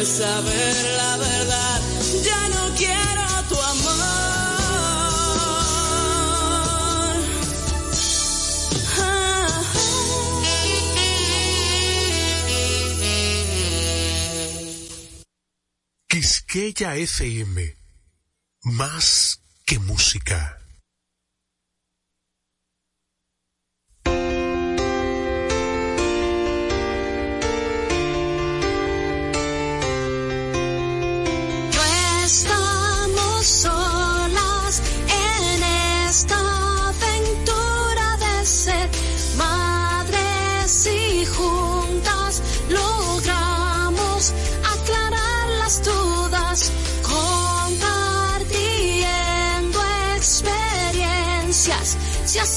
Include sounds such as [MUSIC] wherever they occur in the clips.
de saber la verdad. Ya no quiero tu amor. Ah. Quisqueya FM. Más que música.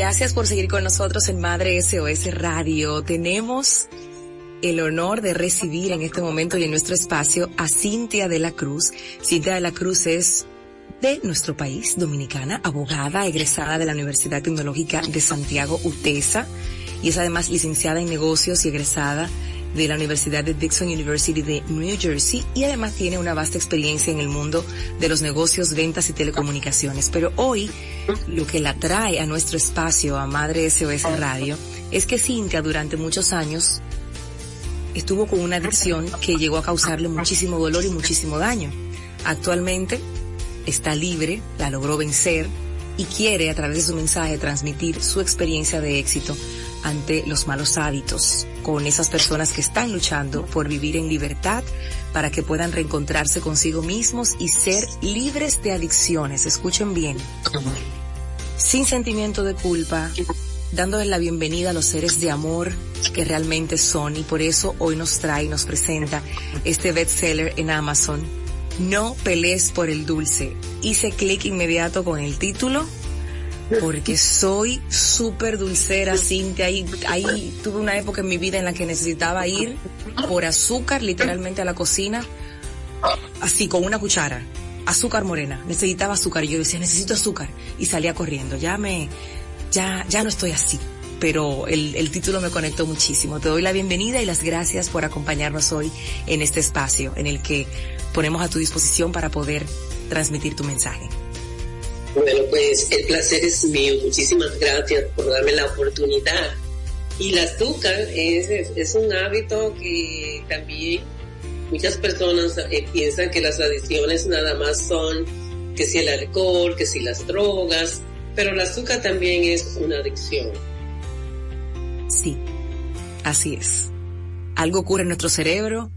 Gracias por seguir con nosotros en Madre SOS Radio. Tenemos el honor de recibir en este momento y en nuestro espacio a Cintia de la Cruz. Cintia de la Cruz es de nuestro país, dominicana, abogada, egresada de la Universidad Tecnológica de Santiago, UTESA, y es además licenciada en negocios y egresada de la Universidad de Dixon University de New Jersey y además tiene una vasta experiencia en el mundo de los negocios, ventas y telecomunicaciones. Pero hoy lo que la trae a nuestro espacio, a Madre SOS Radio, es que Cintia durante muchos años estuvo con una adicción que llegó a causarle muchísimo dolor y muchísimo daño. Actualmente está libre, la logró vencer y quiere a través de su mensaje transmitir su experiencia de éxito ante los malos hábitos con esas personas que están luchando por vivir en libertad para que puedan reencontrarse consigo mismos y ser libres de adicciones. Escuchen bien. Sin sentimiento de culpa, dándoles la bienvenida a los seres de amor que realmente son y por eso hoy nos trae y nos presenta este bestseller en Amazon. No pelees por el dulce. Hice clic inmediato con el título porque soy súper dulcera, Cintia. Ahí, ahí tuve una época en mi vida en la que necesitaba ir por azúcar literalmente a la cocina, así con una cuchara, azúcar morena. Necesitaba azúcar yo decía, necesito azúcar. Y salía corriendo. Ya me, ya, ya no estoy así. Pero el, el título me conectó muchísimo. Te doy la bienvenida y las gracias por acompañarnos hoy en este espacio en el que ponemos a tu disposición para poder transmitir tu mensaje. Bueno, pues el placer es mío. Muchísimas gracias por darme la oportunidad. Y el azúcar es, es, un hábito que también muchas personas eh, piensan que las adicciones nada más son que si el alcohol, que si las drogas, pero el azúcar también es una adicción. Sí, así es. Algo ocurre en nuestro cerebro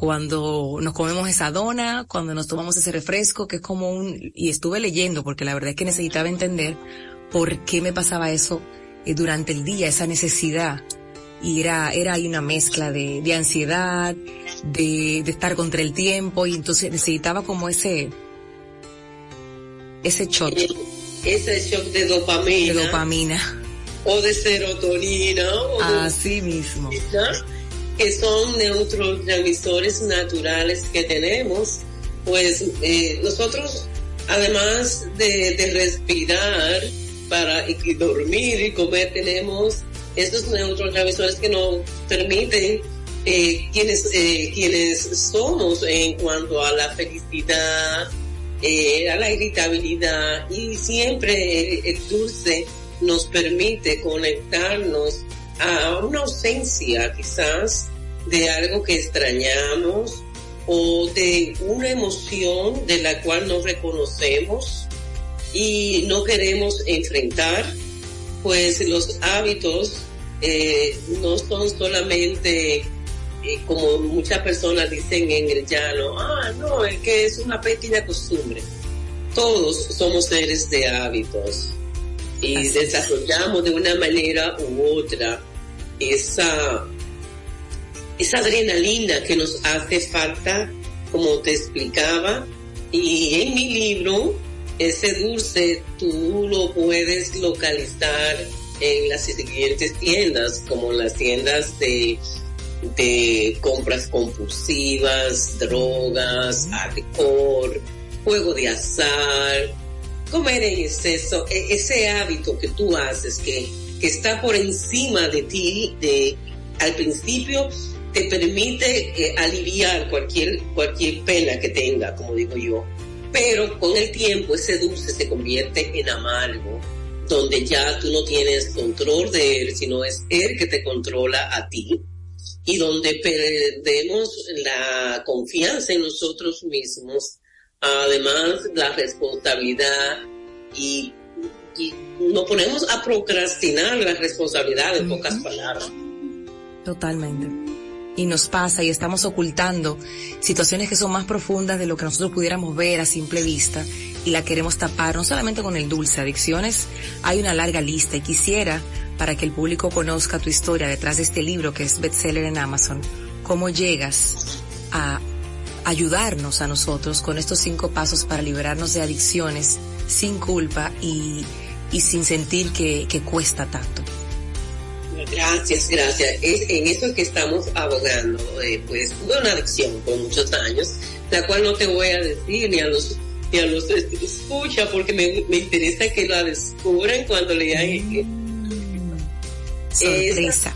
cuando nos comemos esa dona, cuando nos tomamos ese refresco, que es como un, y estuve leyendo porque la verdad es que necesitaba entender por qué me pasaba eso eh, durante el día, esa necesidad. Y era, era ahí una mezcla de, de ansiedad, de, de estar contra el tiempo, y entonces necesitaba como ese, ese shot. Ese shock de dopamina. De dopamina. O de serotonina. O Así mismo. Que son neurotransmisores naturales que tenemos. Pues eh, nosotros, además de, respirar para dormir y comer, tenemos estos neurotransmisores que nos permiten eh, quienes, eh, quienes somos en cuanto a la felicidad, a la irritabilidad y siempre el dulce nos permite conectarnos a una ausencia quizás de algo que extrañamos o de una emoción de la cual no reconocemos y no queremos enfrentar, pues los hábitos eh, no son solamente eh, como muchas personas dicen en el llano, ah, no, es que es una pequeña costumbre. Todos somos seres de hábitos y desarrollamos de una manera u otra esa, esa adrenalina que nos hace falta, como te explicaba, y en mi libro, ese dulce tú lo puedes localizar en las siguientes tiendas, como las tiendas de, de compras compulsivas, drogas, alcohol, juego de azar, comer en exceso, e, ese hábito que tú haces que, que está por encima de ti, de, al principio te permite eh, aliviar cualquier, cualquier pena que tenga, como digo yo. Pero con el tiempo ese dulce se convierte en amargo, donde ya tú no tienes control de él, sino es él que te controla a ti, y donde perdemos la confianza en nosotros mismos además la responsabilidad y, y nos ponemos a procrastinar la responsabilidad en pocas palabras. Totalmente. Y nos pasa y estamos ocultando situaciones que son más profundas de lo que nosotros pudiéramos ver a simple vista y la queremos tapar, no solamente con el dulce, adicciones, hay una larga lista y quisiera, para que el público conozca tu historia detrás de este libro que es bestseller en Amazon, cómo llegas a ayudarnos a nosotros con estos cinco pasos para liberarnos de adicciones sin culpa y, y sin sentir que, que cuesta tanto. Gracias, gracias. Es en eso que estamos abogando. Eh, pues tuve una adicción por muchos años, la cual no te voy a decir ni a los ni a los escucha porque me, me interesa que la descubran cuando lean. Mm, sorpresa.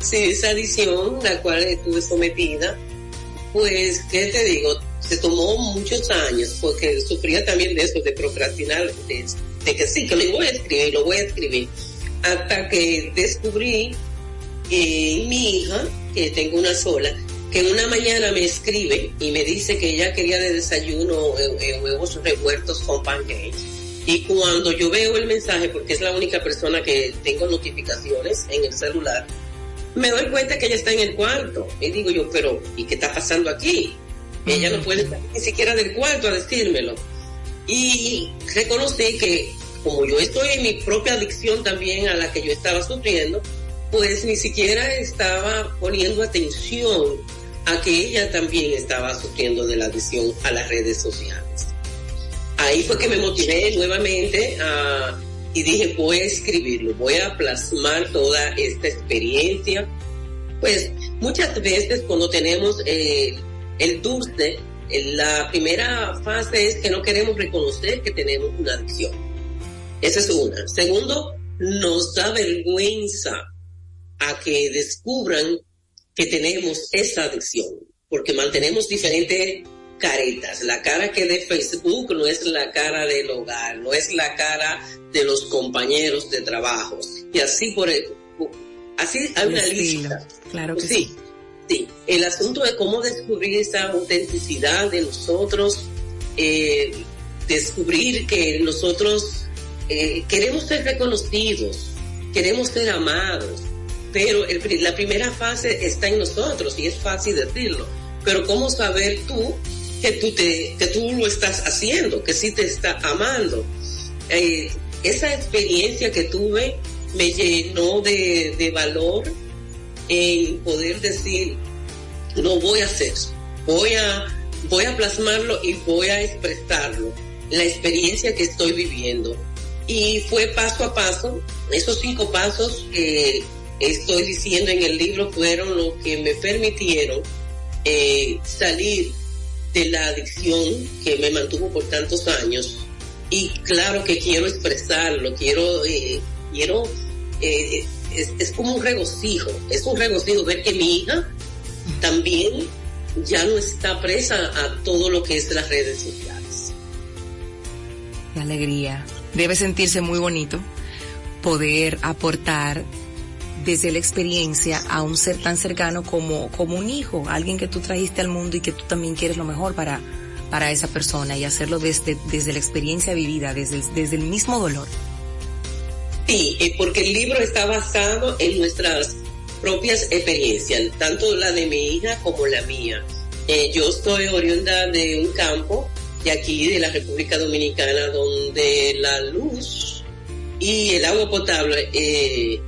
sí, esa adicción la cual estuve sometida pues, ¿qué te digo? Se tomó muchos años porque sufría también de eso, de procrastinar, de, que sí, que lo voy a escribir, lo voy a escribir. Hasta que descubrí que mi hija, que tengo una sola, que una mañana me escribe y me dice que ella quería de desayuno eh, eh, huevos revueltos con pancakes. Y cuando yo veo el mensaje, porque es la única persona que tengo notificaciones en el celular, me doy cuenta que ella está en el cuarto. Y digo yo, pero ¿y qué está pasando aquí? Ella no puede salir ni siquiera del cuarto a decírmelo. Y reconocí que como yo estoy en mi propia adicción también a la que yo estaba sufriendo, pues ni siquiera estaba poniendo atención a que ella también estaba sufriendo de la adicción a las redes sociales. Ahí fue que me motivé nuevamente a y dije, voy a escribirlo, voy a plasmar toda esta experiencia. Pues muchas veces cuando tenemos eh, el dulce, la primera fase es que no queremos reconocer que tenemos una adicción. Esa es una. Segundo, nos da vergüenza a que descubran que tenemos esa adicción, porque mantenemos diferentes caretas. La cara que de Facebook no es la cara del hogar, no es la cara de los compañeros de trabajo. Y así por el, así hay una lista. Claro que sí. Sí, el asunto de cómo descubrir esa autenticidad de nosotros, eh, descubrir que nosotros eh, queremos ser reconocidos, queremos ser amados, pero la primera fase está en nosotros y es fácil decirlo, pero cómo saber tú que tú, te, que tú lo estás haciendo, que sí te está amando. Eh, esa experiencia que tuve me llenó de, de valor en poder decir, lo voy a hacer, voy a, voy a plasmarlo y voy a expresarlo, la experiencia que estoy viviendo. Y fue paso a paso, esos cinco pasos que estoy diciendo en el libro fueron lo que me permitieron eh, salir de la adicción que me mantuvo por tantos años y claro que quiero expresarlo, quiero, eh, quiero, eh, es, como un regocijo, es un regocijo ver que mi hija también ya no está presa a todo lo que es las redes sociales. Qué alegría. Debe sentirse muy bonito poder aportar desde la experiencia a un ser tan cercano como, como un hijo, alguien que tú trajiste al mundo y que tú también quieres lo mejor para, para esa persona y hacerlo desde, desde la experiencia vivida, desde, desde el mismo dolor. Sí, eh, porque el libro está basado en nuestras propias experiencias, tanto la de mi hija como la mía. Eh, yo estoy oriunda de un campo de aquí, de la República Dominicana, donde la luz y el agua potable eh,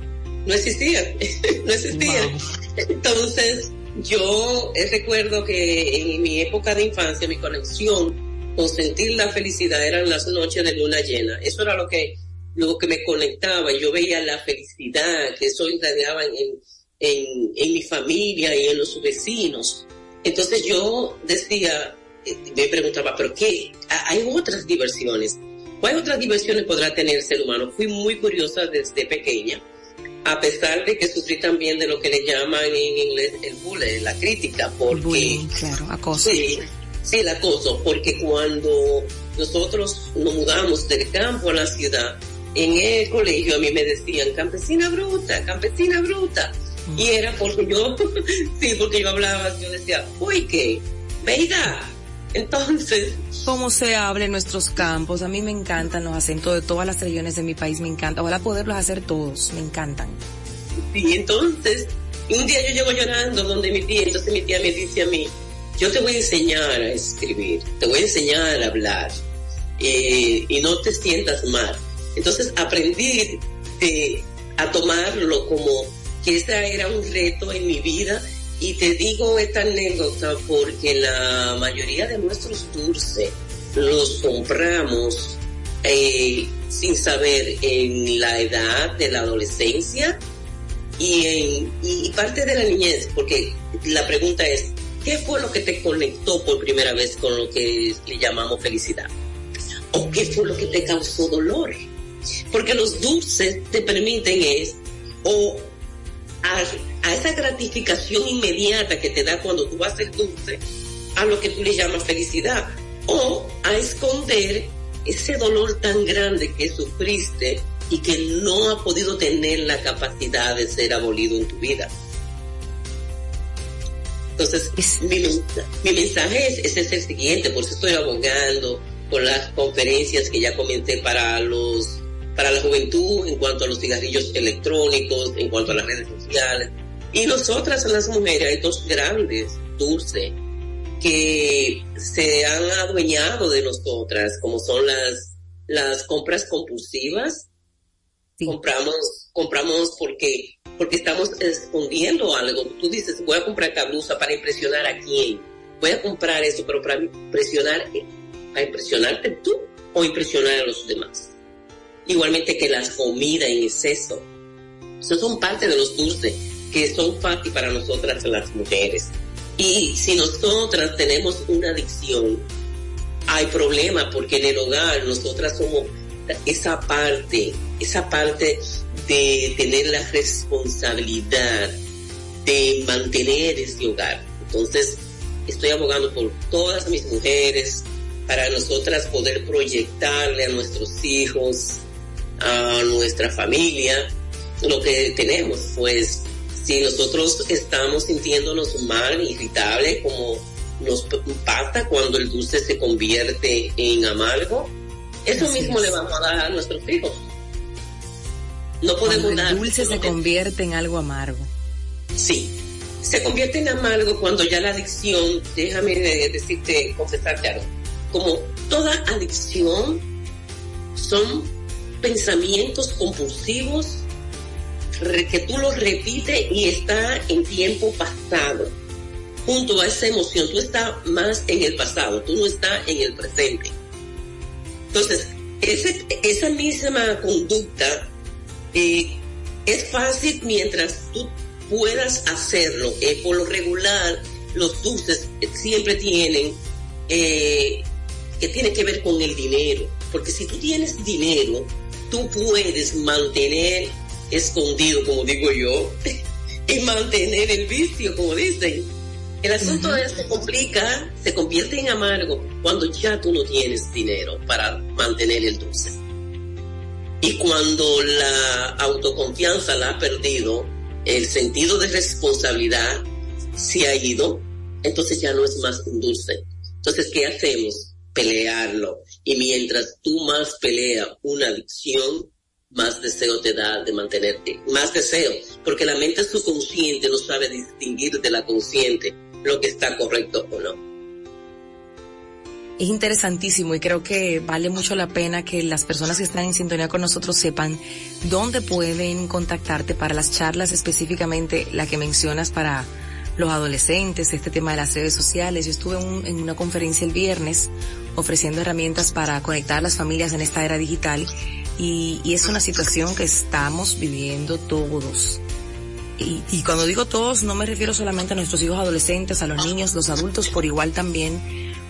no existían, [LAUGHS] no existían. Entonces, yo recuerdo que en mi época de infancia, mi conexión con sentir la felicidad eran las noches de luna llena. Eso era lo que, lo que me conectaba. Yo veía la felicidad que eso irradiaba en, en, en mi familia y en los vecinos. Entonces yo decía, eh, me preguntaba, ¿pero qué? Hay otras diversiones. ¿Cuáles otras diversiones podrá tener el ser humano? Fui muy curiosa desde pequeña, a pesar de que sufrí también de lo que le llaman en inglés el bullying, la crítica, porque... Bullying, claro, acoso. Sí, sí, el acoso, porque cuando nosotros nos mudamos del campo a la ciudad, en el colegio a mí me decían, campesina bruta, campesina bruta. Y era porque yo, [LAUGHS] sí, porque yo hablaba, yo decía, uy, ¿qué? Veida. Entonces. Cómo se habla en nuestros campos. A mí me encantan los acentos de todas las regiones de mi país, me encanta. Ojalá poderlos hacer todos, me encantan. Sí, entonces, un día yo llego llorando donde mi tía, entonces mi tía me dice a mí, yo te voy a enseñar a escribir, te voy a enseñar a hablar, eh, y no te sientas mal. Entonces aprendí de, a tomarlo como que ese era un reto en mi vida y te digo esta anécdota porque la mayoría de nuestros dulces los compramos eh, sin saber en la edad de la adolescencia y, en, y parte de la niñez, porque la pregunta es, ¿qué fue lo que te conectó por primera vez con lo que le llamamos felicidad? ¿O qué fue lo que te causó dolor? Porque los dulces te permiten es o a, esa gratificación inmediata que te da cuando tú haces dulce, a lo que tú le llamas felicidad, o a esconder ese dolor tan grande que sufriste y que no ha podido tener la capacidad de ser abolido en tu vida. Entonces, mi, mi mensaje es, es, el siguiente, por eso estoy abogando con las conferencias que ya comenté para los para la juventud en cuanto a los cigarrillos electrónicos, en cuanto a las redes sociales. Y nosotras, las mujeres, hay dos grandes dulces que se han adueñado de nosotras, como son las, las compras compulsivas. Compramos, compramos porque, porque estamos escondiendo algo. Tú dices, voy a comprar esta blusa para impresionar a quién. Voy a comprar eso, pero para impresionar, para impresionarte tú o impresionar a los demás igualmente que las comidas en exceso. Esos son parte de los dulces que son fáciles para nosotras las mujeres. Y si nosotras tenemos una adicción, hay problema porque en el hogar nosotras somos esa parte, esa parte de tener la responsabilidad de mantener ese hogar. Entonces, estoy abogando por todas mis mujeres para nosotras poder proyectarle a nuestros hijos a nuestra familia lo que tenemos. Pues si nosotros estamos sintiéndonos mal, irritable, como nos pasa cuando el dulce se convierte en amargo, eso mismo le vamos a dar a nuestros hijos. No podemos dar. El dulce se convierte en algo amargo. Sí, se convierte en amargo cuando ya la adicción, déjame decirte, confesarte algo, como toda adicción son pensamientos compulsivos que tú los repites y está en tiempo pasado. Junto a esa emoción, tú estás más en el pasado, tú no estás en el presente. Entonces, esa misma conducta eh, es fácil mientras tú puedas hacerlo. Eh, por lo regular, los dulces siempre tienen eh, que tiene que ver con el dinero. Porque si tú tienes dinero, tú puedes mantener escondido, como digo yo, [LAUGHS] y mantener el vicio, como dicen. El asunto se complica, se convierte en amargo cuando ya tú no tienes dinero para mantener el dulce. Y cuando la autoconfianza la ha perdido, el sentido de responsabilidad se ha ido, entonces ya no es más un dulce. Entonces, ¿qué hacemos? Pelearlo. Y mientras tú más peleas una adicción, más deseo te da de mantenerte, más deseo, porque la mente subconsciente no sabe distinguir de la consciente lo que está correcto o no. Es interesantísimo y creo que vale mucho la pena que las personas que están en sintonía con nosotros sepan dónde pueden contactarte para las charlas específicamente, la que mencionas para los adolescentes, este tema de las redes sociales. Yo estuve en una conferencia el viernes ofreciendo herramientas para conectar a las familias en esta era digital y, es una situación que estamos viviendo todos. Y, y, cuando digo todos, no me refiero solamente a nuestros hijos adolescentes, a los niños, los adultos por igual también,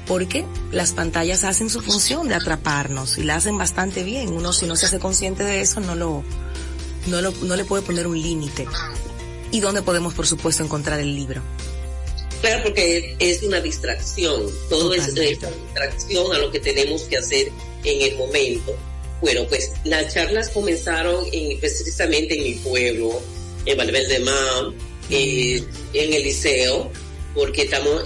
porque las pantallas hacen su función de atraparnos y la hacen bastante bien. Uno si no se hace consciente de eso no lo, no lo, no le puede poner un límite y dónde podemos, por supuesto, encontrar el libro. Claro, porque es una distracción, todo es una distracción a lo que tenemos que hacer en el momento. Bueno, pues las charlas comenzaron en, precisamente en mi pueblo, en Valverde Mar, eh, en el liceo, porque estamos,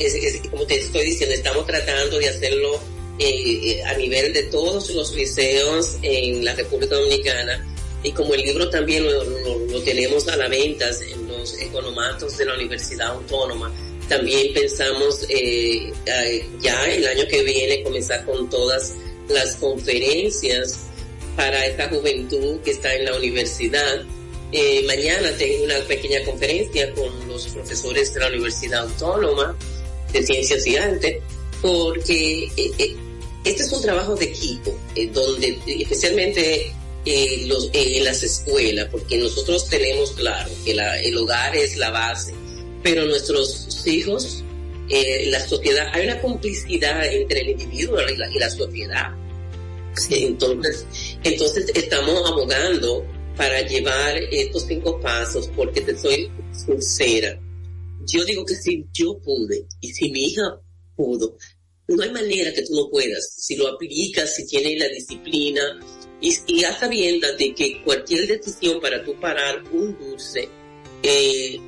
como te estoy diciendo, estamos tratando de hacerlo eh, eh, a nivel de todos los liceos en la República Dominicana y como el libro también lo, tenemos a la venta en los economatos de la Universidad Autónoma, también pensamos eh, ya el año que viene comenzar con todas las conferencias para esta juventud que está en la universidad. Eh, mañana tengo una pequeña conferencia con los profesores de la Universidad Autónoma de Ciencias y Arte, porque eh, este es un trabajo de equipo, donde especialmente eh, los, eh, en las escuelas, porque nosotros tenemos claro que el hogar es la base, pero nuestros hijos, eh, la sociedad, hay una complicidad entre el individuo y la, sociedad. Entonces, entonces estamos abogando para llevar estos cinco pasos, porque te soy sincera. Yo digo que si yo pude y si mi hija pudo, no hay manera que tú no puedas. Si lo aplicas, si tienes la disciplina, y, y a sabiendas de que cualquier decisión para tú parar un dulce, eh,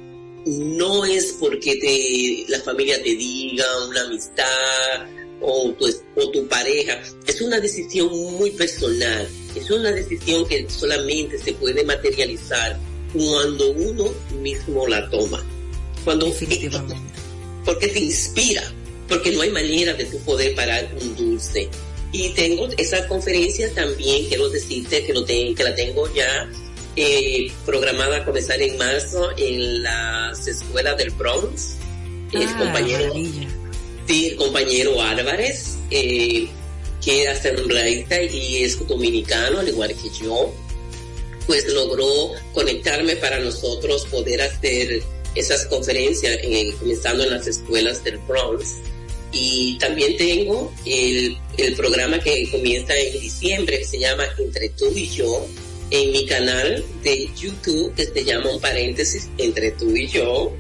no es porque te, la familia te diga, una amistad o tu, o tu pareja, es una decisión muy personal, es una decisión que solamente se puede materializar cuando uno mismo la toma. Cuando, Definitivamente. Porque te inspira, porque no hay manera de tu poder parar un dulce. Y tengo esa conferencia también, quiero decirte que, lo que la tengo ya eh, programada a comenzar en marzo en las escuelas del Bronx. el ah, compañero, sí, el compañero Álvarez, eh, que es asambleísta y es dominicano, al igual que yo, pues logró conectarme para nosotros poder hacer esas conferencias eh, comenzando en las escuelas del Bronx y también tengo el, el programa que comienza en diciembre, que se llama Entre tú y yo, en mi canal de YouTube, que se llama un paréntesis, Entre tú y yo.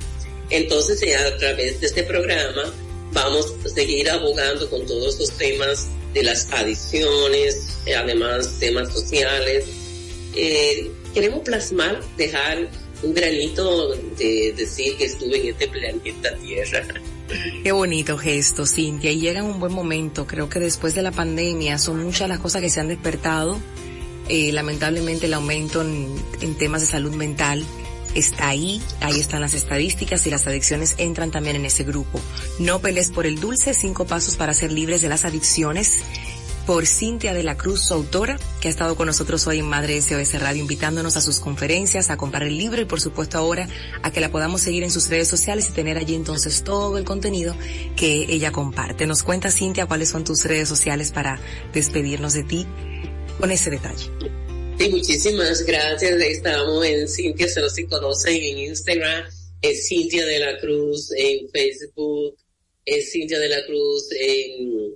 Entonces, a través de este programa, vamos a seguir abogando con todos los temas de las adicciones, además temas sociales. Eh, queremos plasmar, dejar un granito de decir que estuve en este planeta Tierra. Qué bonito gesto, Cintia. Y llega en un buen momento. Creo que después de la pandemia son muchas las cosas que se han despertado. Eh, lamentablemente el aumento en, en temas de salud mental está ahí, ahí están las estadísticas y las adicciones entran también en ese grupo. No pelees por el dulce, cinco pasos para ser libres de las adicciones por Cintia de la Cruz, su autora, que ha estado con nosotros hoy en Madre SOS Radio, invitándonos a sus conferencias, a comprar el libro y por supuesto ahora a que la podamos seguir en sus redes sociales y tener allí entonces todo el contenido que ella comparte. Nos cuenta Cintia cuáles son tus redes sociales para despedirnos de ti con ese detalle. Sí, muchísimas gracias. Estamos en Cintia, se los conocen en Instagram, es Cintia de la Cruz en Facebook, es Cintia de la Cruz en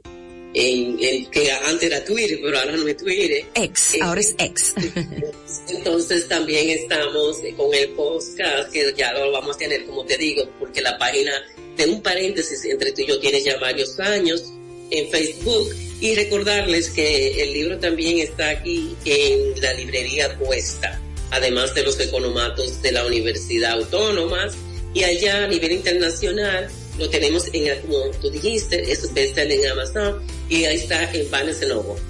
en, que antes era Twitter, pero ahora no es Twitter. Ex, eh, ahora es ex. [LAUGHS] Entonces también estamos con el podcast, que ya lo vamos a tener, como te digo, porque la página, de un paréntesis entre tú y yo, tiene ya varios años en Facebook. Y recordarles que el libro también está aquí en la librería Cuesta. además de los economatos de la Universidad Autónoma. Y allá a nivel internacional lo tenemos en, como tú dijiste, es en Amazon y ahí está en Barnes Noble.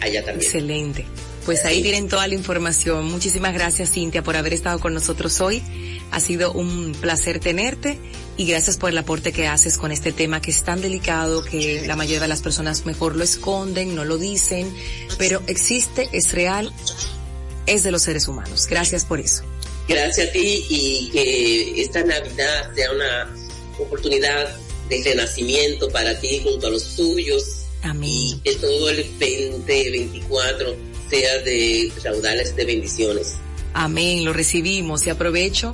Allá también. Excelente. Pues ahí tienen toda la información. Muchísimas gracias Cintia por haber estado con nosotros hoy. Ha sido un placer tenerte y gracias por el aporte que haces con este tema que es tan delicado que la mayoría de las personas mejor lo esconden, no lo dicen, pero existe, es real, es de los seres humanos. Gracias por eso. Gracias a ti y que esta Navidad sea una oportunidad de renacimiento para ti junto a los tuyos. Amén. Y que todo el 2024 sea de raudales de bendiciones. Amén, lo recibimos y aprovecho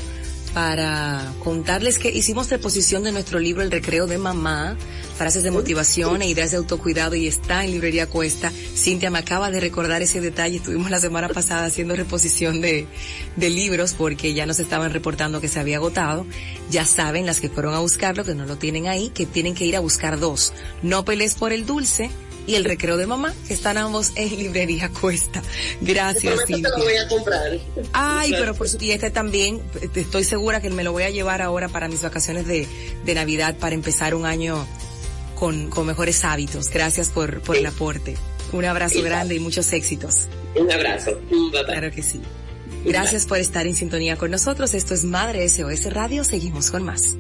para contarles que hicimos reposición de nuestro libro El Recreo de Mamá, frases de motivación e ideas de autocuidado y está en Librería Cuesta. Cintia me acaba de recordar ese detalle. Estuvimos la semana pasada haciendo reposición de, de libros porque ya nos estaban reportando que se había agotado. Ya saben las que fueron a buscarlo, que no lo tienen ahí, que tienen que ir a buscar dos. No pelees por el dulce, y el recreo de mamá, que están ambos en librería Cuesta. Gracias, Cintia. lo voy a comprar. Ay, pero por su, y este también, estoy segura que me lo voy a llevar ahora para mis vacaciones de, de Navidad para empezar un año con, con mejores hábitos. Gracias por, por el aporte. Un abrazo grande y muchos éxitos. Un abrazo. Claro que sí. Gracias por estar en sintonía con nosotros. Esto es Madre SOS Radio. Seguimos con más.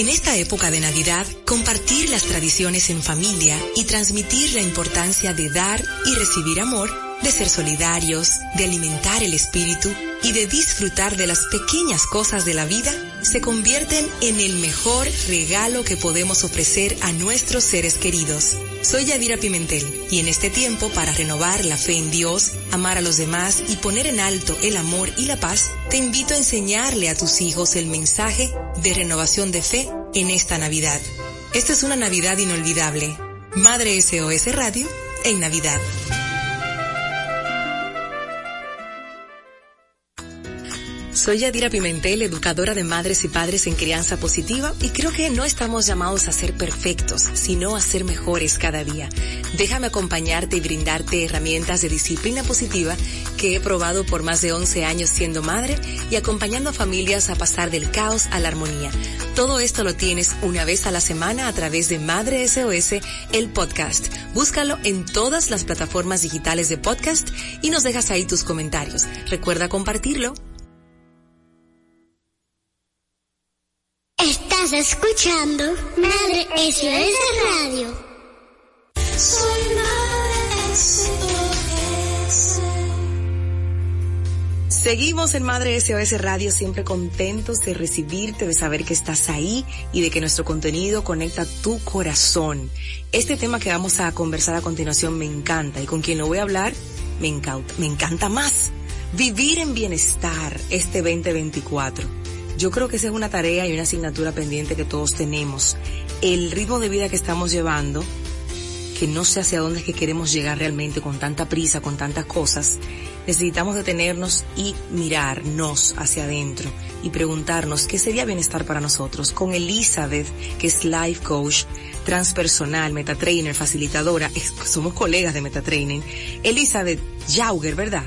En esta época de Navidad, compartir las tradiciones en familia y transmitir la importancia de dar y recibir amor, de ser solidarios, de alimentar el espíritu y de disfrutar de las pequeñas cosas de la vida, se convierten en el mejor regalo que podemos ofrecer a nuestros seres queridos. Soy Yadira Pimentel y en este tiempo para renovar la fe en Dios, amar a los demás y poner en alto el amor y la paz, te invito a enseñarle a tus hijos el mensaje de renovación de fe en esta Navidad. Esta es una Navidad inolvidable. Madre SOS Radio en Navidad. Soy Yadira Pimentel, educadora de madres y padres en crianza positiva y creo que no estamos llamados a ser perfectos, sino a ser mejores cada día. Déjame acompañarte y brindarte herramientas de disciplina positiva que he probado por más de 11 años siendo madre y acompañando a familias a pasar del caos a la armonía. Todo esto lo tienes una vez a la semana a través de Madre SOS, el podcast. Búscalo en todas las plataformas digitales de podcast y nos dejas ahí tus comentarios. Recuerda compartirlo. Estás escuchando Madre SOS Radio. Soy Madre SOS. Seguimos en Madre SOS Radio, siempre contentos de recibirte, de saber que estás ahí y de que nuestro contenido conecta tu corazón. Este tema que vamos a conversar a continuación me encanta y con quien lo voy a hablar me encanta, me encanta más. Vivir en bienestar este 2024 yo creo que esa es una tarea y una asignatura pendiente que todos tenemos. El ritmo de vida que estamos llevando, que no sé hacia dónde es que queremos llegar realmente con tanta prisa, con tantas cosas, necesitamos detenernos y mirarnos hacia adentro y preguntarnos qué sería bienestar para nosotros. Con Elizabeth, que es life coach, transpersonal, metatrainer, facilitadora, somos colegas de metatraining. Elizabeth Jauger, ¿verdad?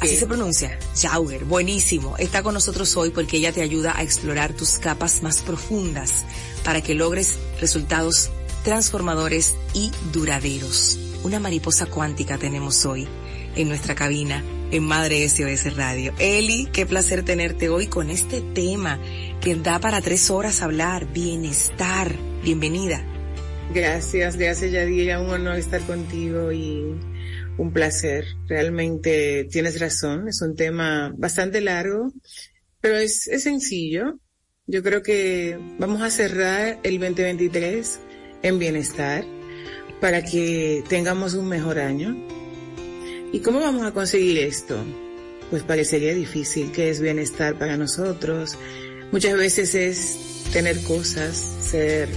Así se pronuncia. Jauger, buenísimo. Está con nosotros hoy porque ella te ayuda a explorar tus capas más profundas para que logres resultados transformadores y duraderos. Una mariposa cuántica tenemos hoy en nuestra cabina en Madre SOS Radio. Eli, qué placer tenerte hoy con este tema que da para tres horas hablar, bienestar. Bienvenida. Gracias, gracias Yadira, un honor estar contigo y un placer. Realmente tienes razón, es un tema bastante largo, pero es, es sencillo. Yo creo que vamos a cerrar el 2023 en bienestar para que tengamos un mejor año. ¿Y cómo vamos a conseguir esto? Pues parecería difícil, que es bienestar para nosotros? Muchas veces es tener cosas, ser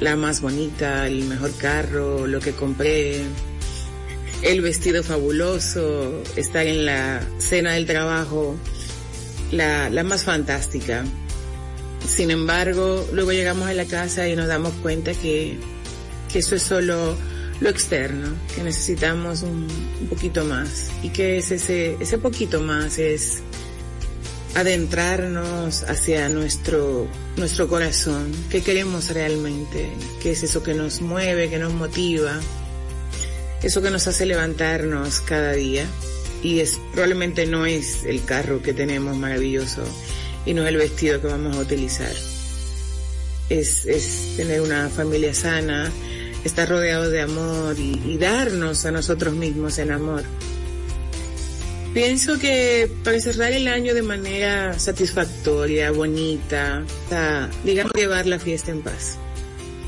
la más bonita, el mejor carro, lo que compré, el vestido fabuloso, estar en la cena del trabajo, la, la más fantástica. Sin embargo, luego llegamos a la casa y nos damos cuenta que, que eso es solo lo externo, que necesitamos un, poquito más. Y que es ese, ese poquito más es adentrarnos hacia nuestro, nuestro corazón, qué queremos realmente, qué es eso que nos mueve, que nos motiva, eso que nos hace levantarnos cada día. Y es, probablemente no es el carro que tenemos maravilloso y no es el vestido que vamos a utilizar. Es, es tener una familia sana, estar rodeado de amor y, y darnos a nosotros mismos en amor. Pienso que para cerrar el año de manera satisfactoria, bonita, está, digamos, llevar la fiesta en paz.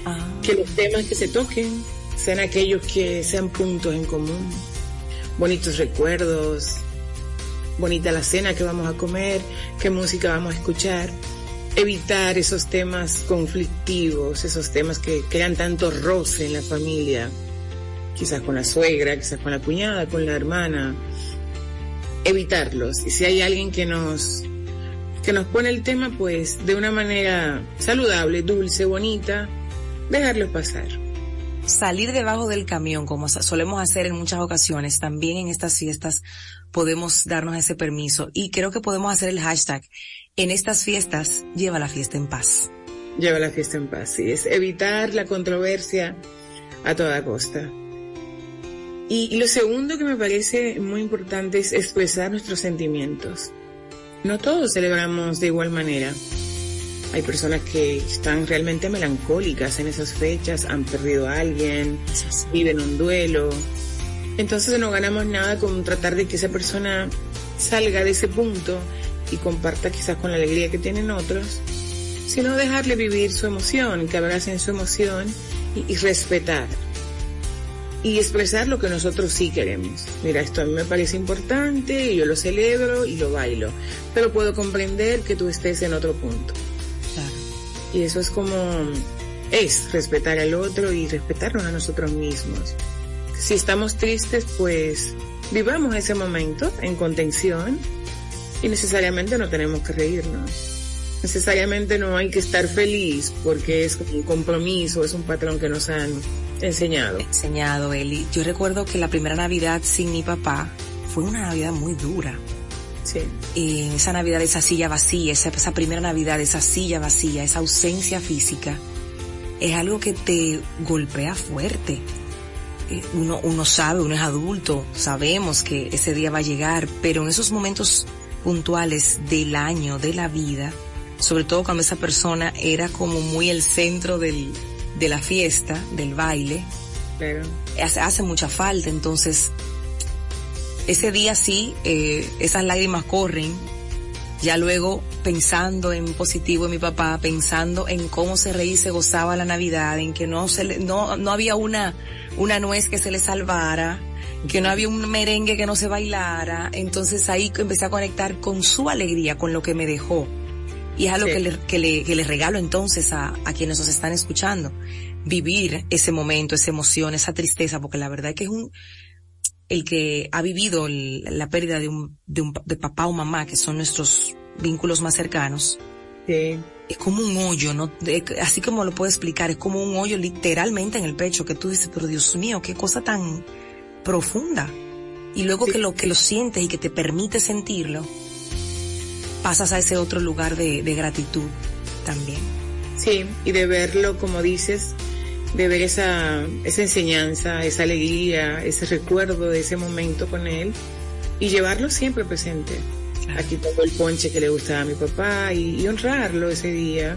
Ah, Que los temas que se toquen sean aquellos que sean puntos en común, bonitos recuerdos, bonita la cena que vamos a comer, qué música vamos a escuchar, evitar esos temas conflictivos, esos temas que crean tanto roce en la familia, quizás con la suegra, quizás con la cuñada, con la hermana, evitarlos. Y si hay alguien que nos, que nos pone el tema, pues de una manera saludable, dulce, bonita, dejarlos pasar. Salir debajo del camión, como solemos hacer en muchas ocasiones, también en estas fiestas podemos darnos ese permiso y creo que podemos hacer el hashtag en estas fiestas lleva la fiesta en paz. Lleva la fiesta en paz, sí, es evitar la controversia a toda costa. Y lo segundo que me parece muy importante es expresar nuestros sentimientos. No todos celebramos de igual manera. Hay personas que están realmente melancólicas en esas fechas, han perdido a alguien, viven un duelo. Entonces no ganamos nada con tratar de que esa persona salga de ese punto y comparta quizás con la alegría que tienen otros, sino dejarle vivir su emoción, que abracen su emoción y, y respetar. Y expresar lo que nosotros sí queremos. Mira, esto a mí me parece importante y yo lo celebro y lo bailo, pero puedo comprender que tú estés en otro punto. Y eso es como, es respetar al otro y respetarnos a nosotros mismos. Si estamos tristes, pues vivamos ese momento en contención y necesariamente no tenemos que reírnos. Necesariamente no hay que estar feliz porque es un compromiso, es un patrón que nos han enseñado. Enseñado, Eli. Yo recuerdo que la primera Navidad sin mi papá fue una Navidad muy dura. Sí, Eh, esa Navidad, esa silla vacía, esa, esa primera Navidad, esa silla vacía, esa ausencia física, es algo que te golpea fuerte. Eh, uno, uno sabe, uno es adulto, sabemos que ese día va a llegar, pero en esos momentos puntuales del año, de la vida, sobre todo cuando esa persona era como muy el centro del, de la fiesta, del baile, hace mucha falta, entonces ese día sí, eh, esas lágrimas corren, ya luego pensando en positivo en mi papá, pensando en cómo se reía y se gozaba la Navidad, en que no se le, no, no había una, una nuez que se le salvara, que no había un merengue que no se bailara, entonces ahí empecé a conectar con su alegría, con lo que me dejó. Y es algo Sí. que, le, que, le, que le regalo entonces a, a quienes nos están escuchando. Vivir ese momento, esa emoción, esa tristeza, porque la verdad es que es un, el que ha vivido el- la pérdida de un, de un, de papá o mamá, que son nuestros vínculos más cercanos, Sí, es como un hoyo, así como lo puedo explicar, es como un hoyo literalmente en el pecho que tú dices, pero Dios mío, qué cosa tan profunda. Y luego Sí. que lo, que lo sientes y que te permite sentirlo, pasas a ese otro lugar de, de gratitud también. sí, y de verlo, como dices, de ver esa, esa enseñanza, esa alegría, ese recuerdo de ese momento con él y llevarlo siempre presente. Aquí tengo el ponche que le gustaba a mi papá y, y honrarlo ese día.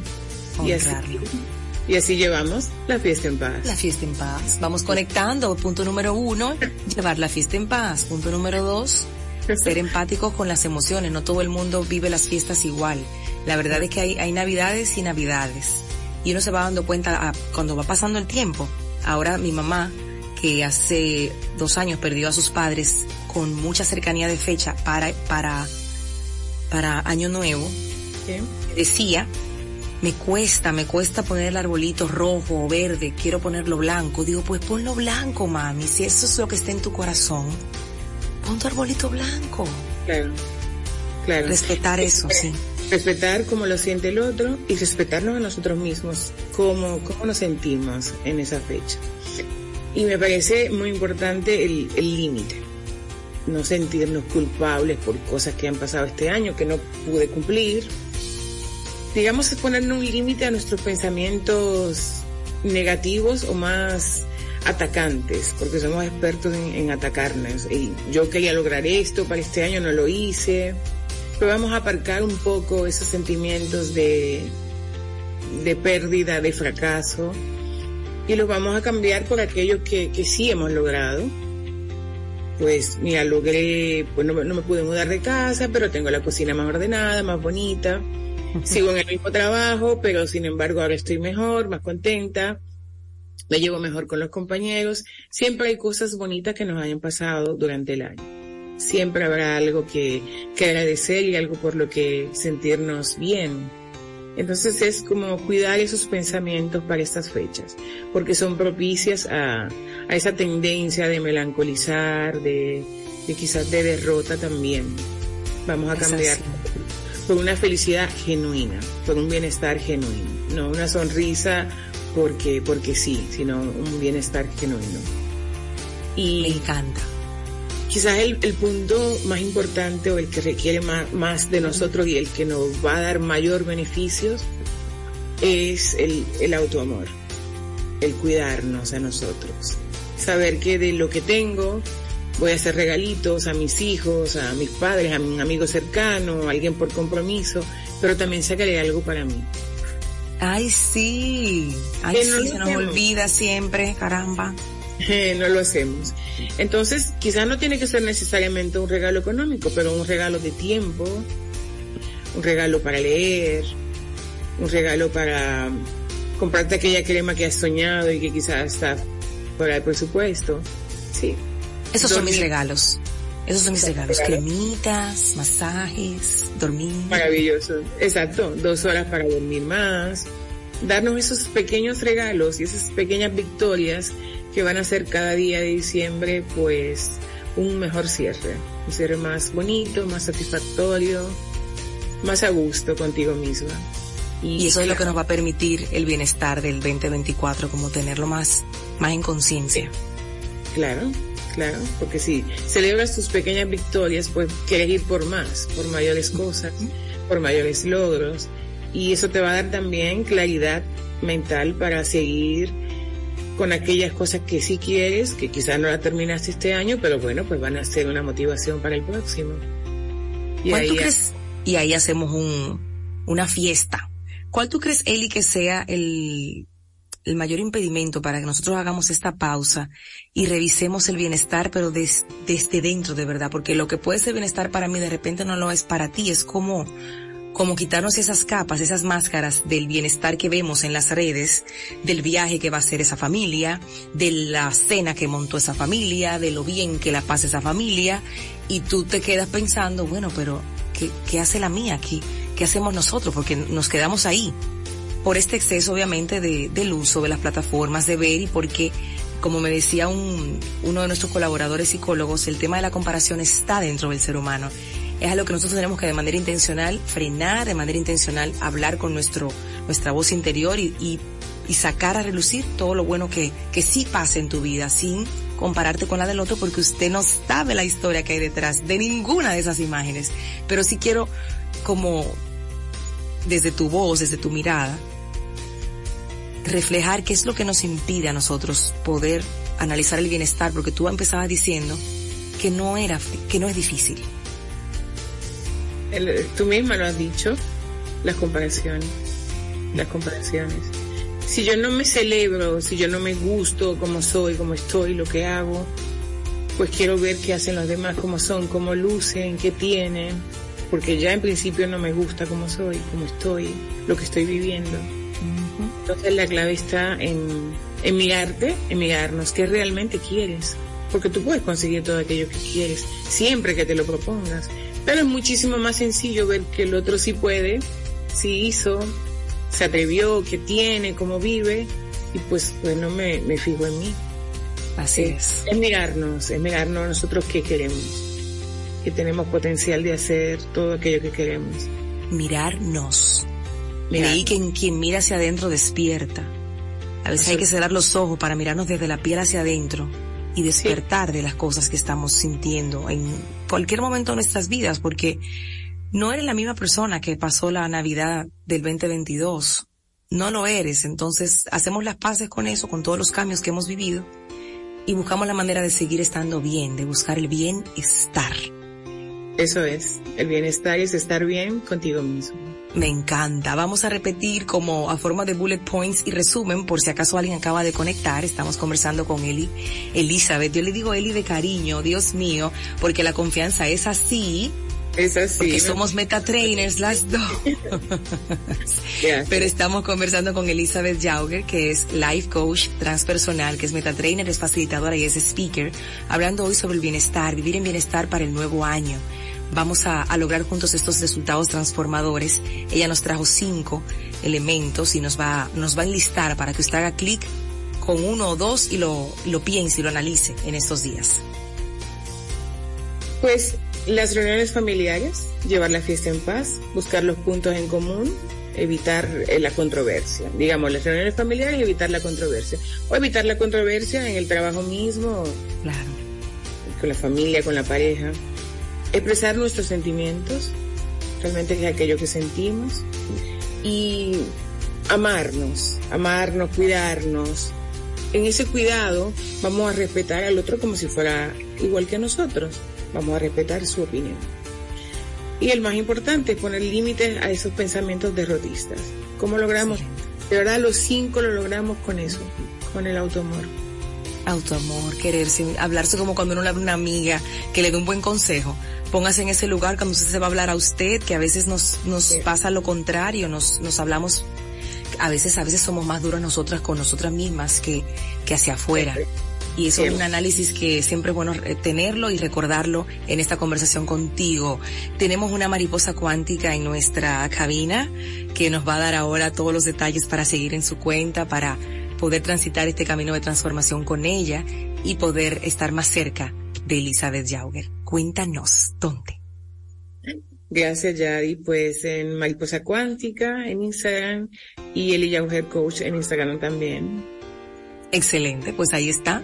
Y así, Honrarlo. y así llevamos la fiesta en paz. La fiesta en paz. Vamos conectando. Punto número uno, llevar la fiesta en paz. Punto número dos, ser empáticos con las emociones. No todo el mundo vive las fiestas igual. La verdad es que hay, hay navidades y navidades. Y uno se va dando cuenta a- cuando va pasando el tiempo. Ahora mi mamá, que hace dos años perdió a sus padres con mucha cercanía de fecha para, para, para Año Nuevo, decía, me cuesta, me cuesta poner el arbolito rojo o verde, quiero ponerlo blanco. Digo, pues ponlo blanco, mami. Si eso es lo que está en tu corazón, pon tu arbolito blanco. Claro, claro. Respetar eso, sí. Respetar cómo lo siente el otro y respetarnos a nosotros mismos, cómo, cómo nos sentimos en esa fecha. Y me parece muy importante el límite. No sentirnos culpables por cosas que han pasado este año que no pude cumplir, digamos, es poner un límite a nuestros pensamientos negativos o más atacantes, porque somos expertos en, atacarnos. Y yo quería lograr esto, para este año no lo hice. Pero vamos a aparcar un poco esos sentimientos de, de pérdida, de fracaso, y los vamos a cambiar por aquellos que, que sí hemos logrado. Pues mira, logré, pues no, no me pude mudar de casa, pero tengo la cocina más ordenada, más bonita [LAUGHS] Sigo en el mismo trabajo, pero sin embargo ahora estoy mejor, más contenta, me llevo mejor con los compañeros. Siempre hay cosas bonitas que nos hayan pasado durante el año. Siempre habrá algo que, que agradecer y algo por lo que sentirnos bien. Entonces es como cuidar esos pensamientos para estas fechas, porque son propicias a, a esa tendencia de melancolizar, de, de quizás de derrota también. Vamos a cambiar por una felicidad genuina, por un bienestar genuino, no una sonrisa porque, porque sí, sino un bienestar genuino. Y Me encanta. Quizás el, el punto más importante o el que requiere más, más de nosotros y el que nos va a dar mayor beneficios es el, el autoamor, el cuidarnos a nosotros. Saber que de lo que tengo, voy a hacer regalitos a mis hijos, a mis padres, a mi amigo cercano, a alguien por compromiso, pero también sacaré algo para mí. Ay, sí. Ay, sí, se nos olvida siempre, caramba. [LAUGHS] no lo hacemos. Entonces, quizás no tiene que ser necesariamente un regalo económico, pero un regalo de tiempo, un regalo para leer, un regalo para comprarte aquella crema que has soñado y que quizás está fuera del presupuesto. Sí. Esos son mis regalos. Esos son mis regalos. Cremitas, masajes, dormir. Maravilloso. Exacto. Dos horas para dormir más. Darnos esos pequeños regalos y esas pequeñas victorias que van a hacer cada día de diciembre, pues, un mejor cierre. Un cierre más bonito, más satisfactorio, más a gusto contigo misma. Y, eso es lo que nos va a permitir el bienestar del 2024, como tenerlo más, más en conciencia. Claro, claro, porque si celebras tus pequeñas victorias, pues quieres ir por más, por mayores cosas, por mayores logros, y eso te va a dar también claridad mental para seguir con aquellas cosas que sí quieres, que quizás no la terminaste este año, pero bueno, pues van a ser una motivación para el próximo. Y ahí, crees? Y ahí hacemos un, una fiesta. ¿Cuál tú crees, Eli, que sea el, el mayor impedimento para que nosotros hagamos esta pausa y revisemos el bienestar, pero desde dentro de verdad, porque lo que puede ser bienestar para mí de repente no lo es para ti, es como, como quitarnos esas capas, esas máscaras del bienestar que vemos en las redes, del viaje que va a hacer esa familia, de la cena que montó esa familia, de lo bien que la pasa esa familia, y tú te quedas pensando, bueno, pero ¿qué, hace la mía aquí? ¿Qué hacemos nosotros? Porque nos quedamos ahí por este exceso obviamente de, del uso de las plataformas, de ver y porque, como me decía un, uno de nuestros colaboradores psicólogos, el tema de la comparación está dentro del ser humano. Es algo que nosotros tenemos que de manera intencional frenar, de manera intencional hablar con nuestro, nuestra voz interior y, y, y sacar a relucir todo lo bueno que, que sí pasa en tu vida sin compararte con la del otro porque usted no sabe la historia que hay detrás de ninguna de esas imágenes. Pero sí quiero como desde tu voz, desde tu mirada, reflejar qué es lo que nos impide a nosotros poder analizar el bienestar, porque tú empezabas diciendo que no era, que no es difícil. Tú misma lo has dicho, las comparaciones, las comparaciones. Si yo no me celebro, si yo no me gusto como soy, como estoy, lo que hago, pues quiero ver qué hacen los demás, cómo son, cómo lucen, qué tienen, porque ya en principio no me gusta como soy, como estoy, lo que estoy viviendo. Entonces la clave está en, en mirarte, en mirarnos qué realmente quieres. Porque tú puedes conseguir todo aquello que quieres, siempre que te lo propongas. Pero es muchísimo más sencillo ver que el otro sí puede, sí hizo, se atrevió, qué tiene, cómo vive, y pues, bueno, me, me fijo en mí. Así Eh, es. Es mirarnos, es mirarnos nosotros qué queremos, que tenemos potencial de hacer todo aquello que queremos. Mirarnos. Mirar. Leí que en quien mira hacia adentro despierta. A veces hay que cerrar los ojos para mirarnos desde la piel hacia adentro y despertar de las cosas que estamos sintiendo en cualquier momento de nuestras vidas, porque no eres la misma persona que pasó la Navidad del 2022. No lo eres. Entonces hacemos las paces con eso, con todos los cambios que hemos vivido y buscamos la manera de seguir estando bien, de buscar el bienestar. Eso es, el bienestar es estar bien contigo mismo. Me encanta. Vamos a repetir como a forma de bullet points y resumen por si acaso alguien acaba de conectar. Estamos conversando con Eli, Elizabeth. Yo le digo Eli de cariño, Dios mío, porque la confianza es así. Es así. Porque somos meta trainers las dos. [LAUGHS] Pero estamos conversando con Elizabeth Jauger, que es life coach transpersonal, que es meta trainer, es facilitadora y es speaker, hablando hoy sobre el bienestar, vivir en bienestar para el nuevo año. Vamos a, a lograr juntos estos resultados transformadores. Ella nos trajo cinco elementos y nos va, nos va a enlistar para que usted haga clic con uno o dos y lo, lo piense y lo analice en estos días. Pues las reuniones familiares, llevar la fiesta en paz, buscar los puntos en común, evitar eh, la controversia. Digamos, las reuniones familiares evitar la controversia. O evitar la controversia en el trabajo mismo, Claro. con la familia, con la pareja. Expresar nuestros sentimientos, realmente que es aquello que sentimos. Y amarnos, amarnos, cuidarnos. En ese cuidado vamos a respetar al otro como si fuera igual que nosotros. Vamos a respetar su opinión. Y el más importante es poner límites a esos pensamientos derrotistas. ¿Cómo logramos? De verdad, los cinco lo logramos con eso, con el autoamor. Autoamor, quererse, hablarse como cuando uno le habla a una amiga que le dé un buen consejo. Póngase en ese lugar cuando usted se va a hablar a usted, que a veces nos, nos Sí. pasa lo contrario, nos, nos hablamos, a veces, a veces somos más duras nosotras con nosotras mismas que, que hacia afuera. Y eso es un análisis que siempre es bueno eh, tenerlo y recordarlo en esta conversación contigo. Tenemos una mariposa cuántica en nuestra cabina que nos va a dar ahora todos los detalles para seguir en su cuenta, para poder transitar este camino de transformación con ella y poder estar más cerca de Elizabeth Jauger. Cuéntanos, ¿dónde? Gracias, Yari. Pues en Mariposa Cuántica, en Instagram, y Eli Yauger Coach en Instagram también. Excelente, pues ahí está.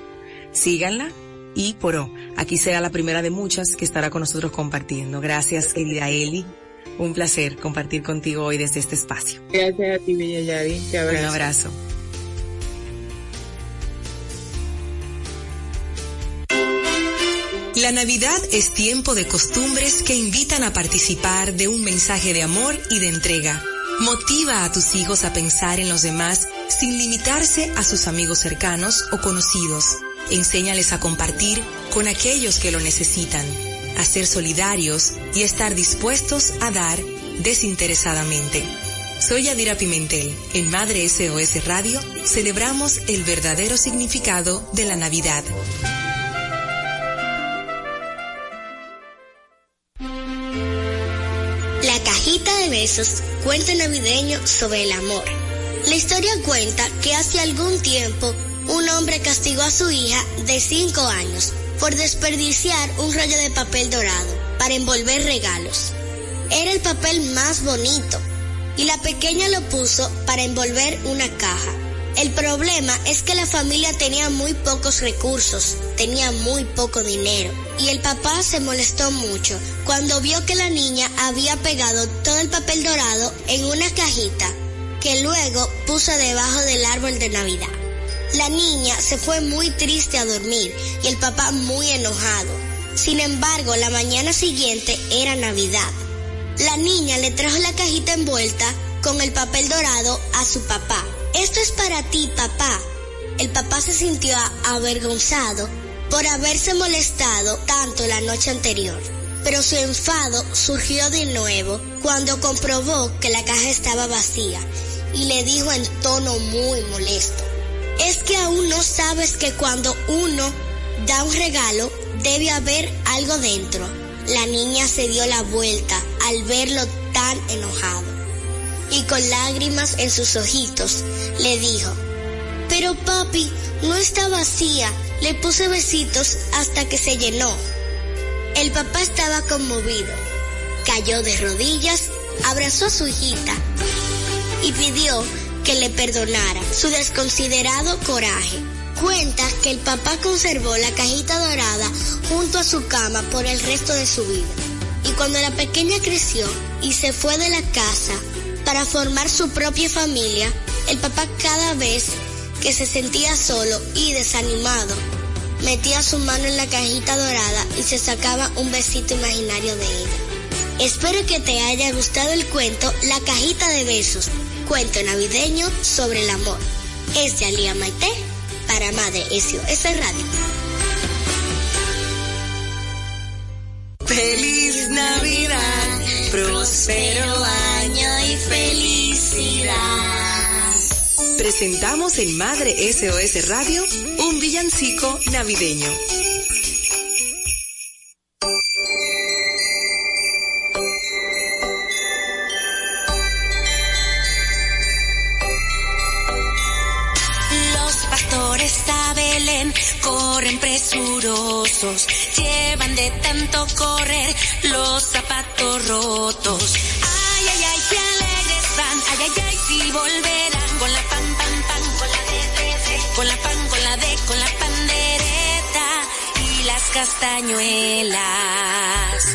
Síganla y por aquí será la primera de muchas que estará con nosotros compartiendo. Gracias, querida Eli. Un placer compartir contigo hoy desde este espacio. Gracias a ti, Bella Yari. Te Un abrazo. La Navidad es tiempo de costumbres que invitan a participar de un mensaje de amor y de entrega. Motiva a tus hijos a pensar en los demás sin limitarse a sus amigos cercanos o conocidos. Enséñales a compartir con aquellos que lo necesitan, a ser solidarios y estar dispuestos a dar desinteresadamente. Soy Yadira Pimentel. En Madre SOS Radio celebramos el verdadero significado de la Navidad. Besos, cuento navideño sobre el amor. La historia cuenta que hace algún tiempo un hombre castigó a su hija de 5 años por desperdiciar un rollo de papel dorado para envolver regalos. Era el papel más bonito y la pequeña lo puso para envolver una caja. El problema es que la familia tenía muy pocos recursos, tenía muy poco dinero y el papá se molestó mucho cuando vio que la niña había pegado todo el papel dorado en una cajita que luego puso debajo del árbol de Navidad. La niña se fue muy triste a dormir y el papá muy enojado. Sin embargo, la mañana siguiente era Navidad. La niña le trajo la cajita envuelta con el papel dorado a su papá. Esto es para ti, papá. El papá se sintió avergonzado por haberse molestado tanto la noche anterior. Pero su enfado surgió de nuevo cuando comprobó que la caja estaba vacía y le dijo en tono muy molesto. Es que aún no sabes que cuando uno da un regalo debe haber algo dentro. La niña se dio la vuelta al verlo tan enojado y con lágrimas en sus ojitos, le dijo, Pero papi, no está vacía, le puse besitos hasta que se llenó. El papá estaba conmovido, cayó de rodillas, abrazó a su hijita y pidió que le perdonara su desconsiderado coraje. Cuenta que el papá conservó la cajita dorada junto a su cama por el resto de su vida. Y cuando la pequeña creció y se fue de la casa, para formar su propia familia, el papá cada vez que se sentía solo y desanimado, metía su mano en la cajita dorada y se sacaba un besito imaginario de ella. Espero que te haya gustado el cuento La cajita de besos, cuento navideño sobre el amor. Es de Alía Maite para Madre SOS Radio. ¡Feliz Navidad! Presentamos en Madre SOS Radio un villancico navideño. castañuelas.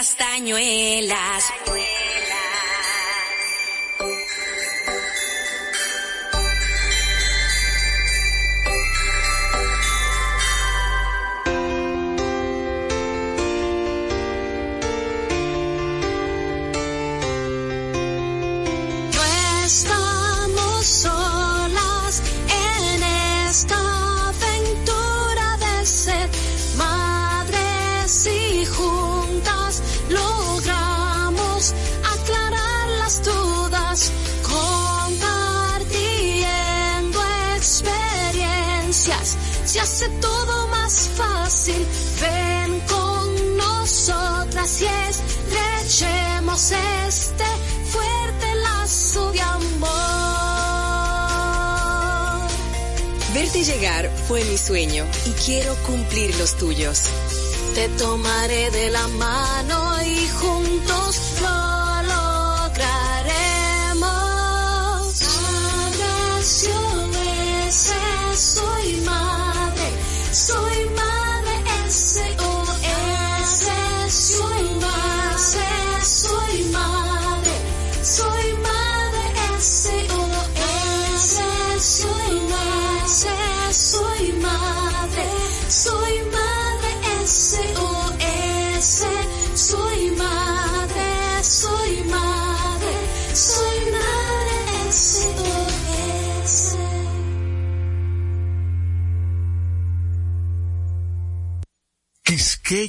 castañuelas. quiero cumplir los tuyos. Te tomaré de la mano y juntos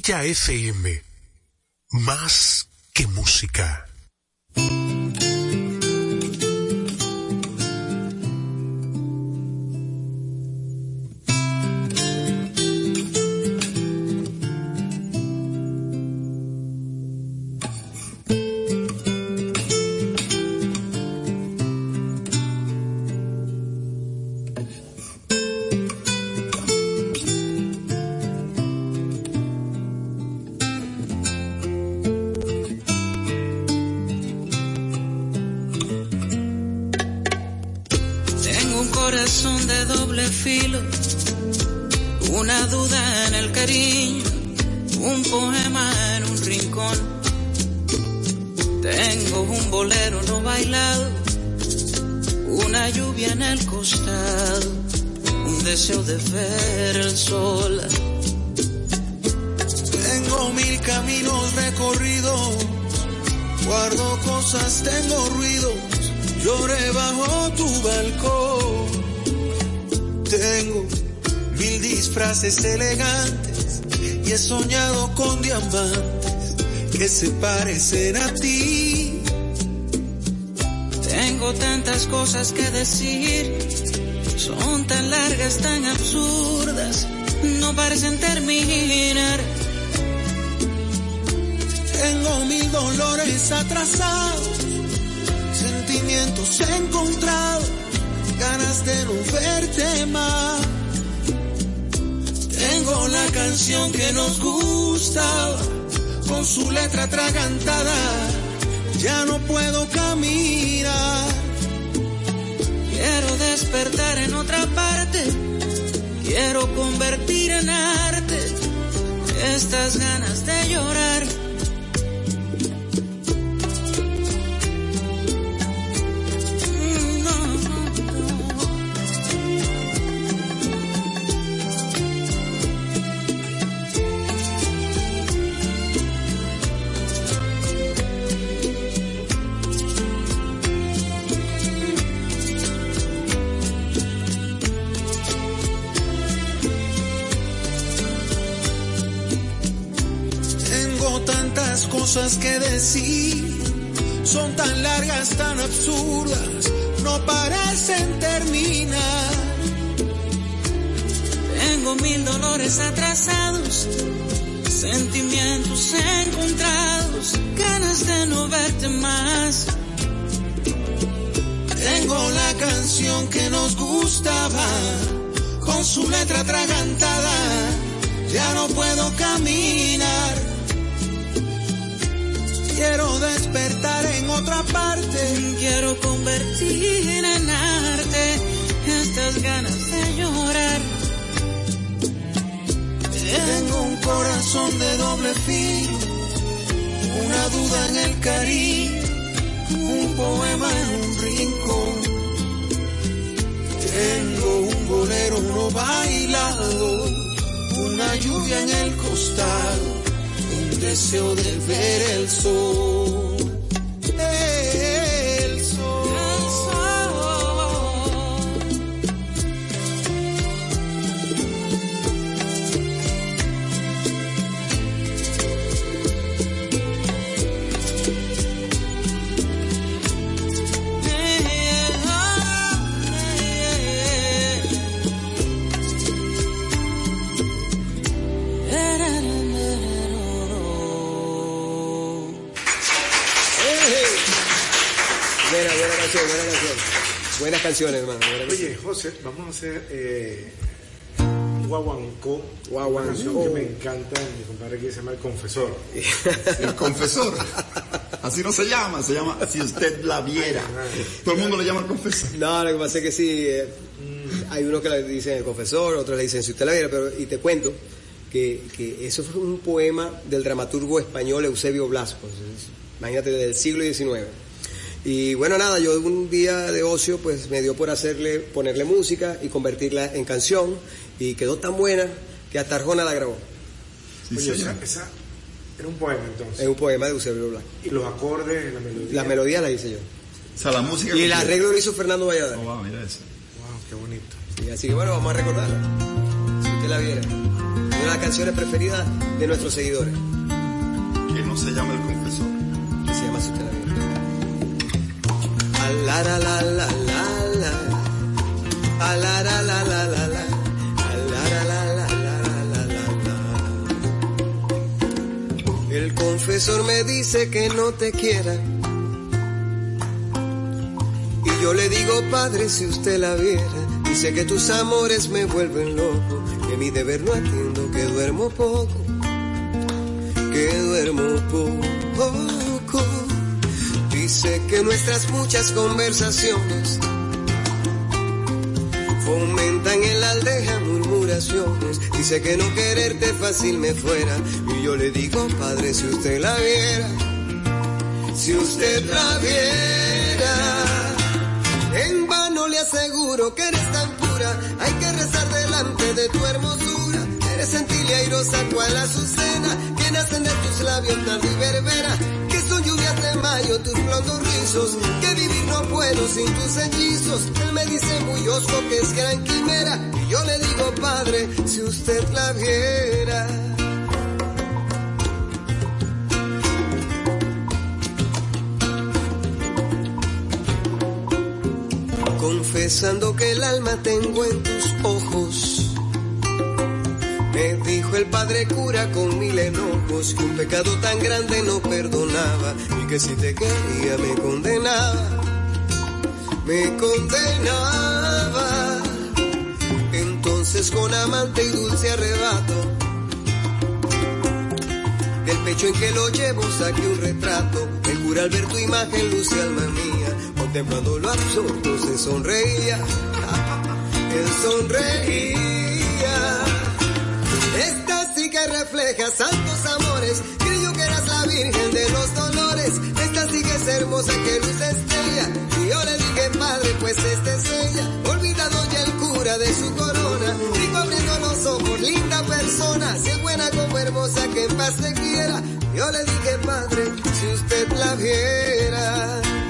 Estrella FM, más que música. Cosas que decir, son tan largas, tan absurdas, no parecen terminar. Tengo mil dolores atrasados, sentimientos encontrados, ganas de no verte más. Tengo la canción que nos gustaba, con su letra atragantada, ya no puedo caminar. Despertar en otra parte, quiero convertir en arte estas ganas de llorar. Son tan largas, tan absurdas, no parecen terminar. Tengo mil dolores atrasados, sentimientos encontrados, ganas de no verte más. Tengo la canción que nos gustaba, con su letra atragantada, ya no puedo caminar. Quiero despertar en otra parte, Quiero convertir en arte estas ganas de llorar. tengo un corazón de doble filo, una duda en el cariño, un poema en un rincón. Tengo un bolero no bailado, una lluvia en el costado, deseo de ver el sol. Buenas canciones, hermano. Oye, José, vamos a hacer eh, un guaguancó. Guaguancó. Una canción que me encanta, mi compadre que se llama El Confesor. [LAUGHS] El confesor. Así no se llama, se llama Si usted la viera. Todo el mundo le llama el confesor. No, lo que pasa es que sí, eh, hay unos que le dicen el confesor, otros le dicen si usted la viera, pero y te cuento que, que eso fue un poema del dramaturgo español Eusebio Blasco, imagínate, del siglo XIX. Y bueno, nada, yo un día de ocio pues me dio por hacerle, ponerle música y convertirla en canción y quedó tan buena que hasta Arjona la grabó. Oye, esa, esa era un poema entonces. Es un poema de Eusebio Blasco. Y los acordes, la melodía. Las melodías las hice yo. O sea, la música. Y el arreglo lo hizo Fernando Valladares. Oh, wow, mira eso. Wow, qué bonito. Y así que bueno, vamos a recordarla. Si usted la viera. Una de las canciones preferidas de nuestros seguidores. Que no no se llama el confesor. Que se llama Si usted la viera. El confesor me dice que no te quiera. Y yo le digo, padre, si usted la viera. Dice que tus amores me vuelven loco, que mi deber no atiendo, que duermo poco, que duermo poco. Dice que nuestras muchas conversaciones fomentan en la aldeja murmuraciones. Dice que no quererte fácil me fuera. Y yo le digo, padre, si usted la viera, si usted la viera. En vano le aseguro que eres tan pura, hay que rezar delante de tu hermosura. Eres gentil y airosa cual azucena, que nacen de tus labios tarde y verbena, que son lluvias de mayo tus blondos rizos, que vivir no puedo sin tus hechizos. Él me dice muy osco que es gran quimera, y yo le digo padre, si usted la viera. confesando que el alma tengo en tus ojos. El padre cura con mil enojos que un pecado tan grande no perdonaba y que si te quería me condenaba, me condenaba. Entonces con amante y dulce arrebato, del pecho en que lo llevo saqué un retrato, el cura al ver tu imagen luce alma mía, contemplando lo absorto se sonreía, [LAUGHS] él sonreía. Esta sí que refleja santos amores, creyó que eras la virgen de los dolores, esta sí que es hermosa que luz estrella, y yo le dije padre pues esta es ella, olvidado ya el cura de su corona, digo abriendo los ojos, linda persona, si es buena como hermosa que en paz te quiera, yo le dije padre, si usted la viera.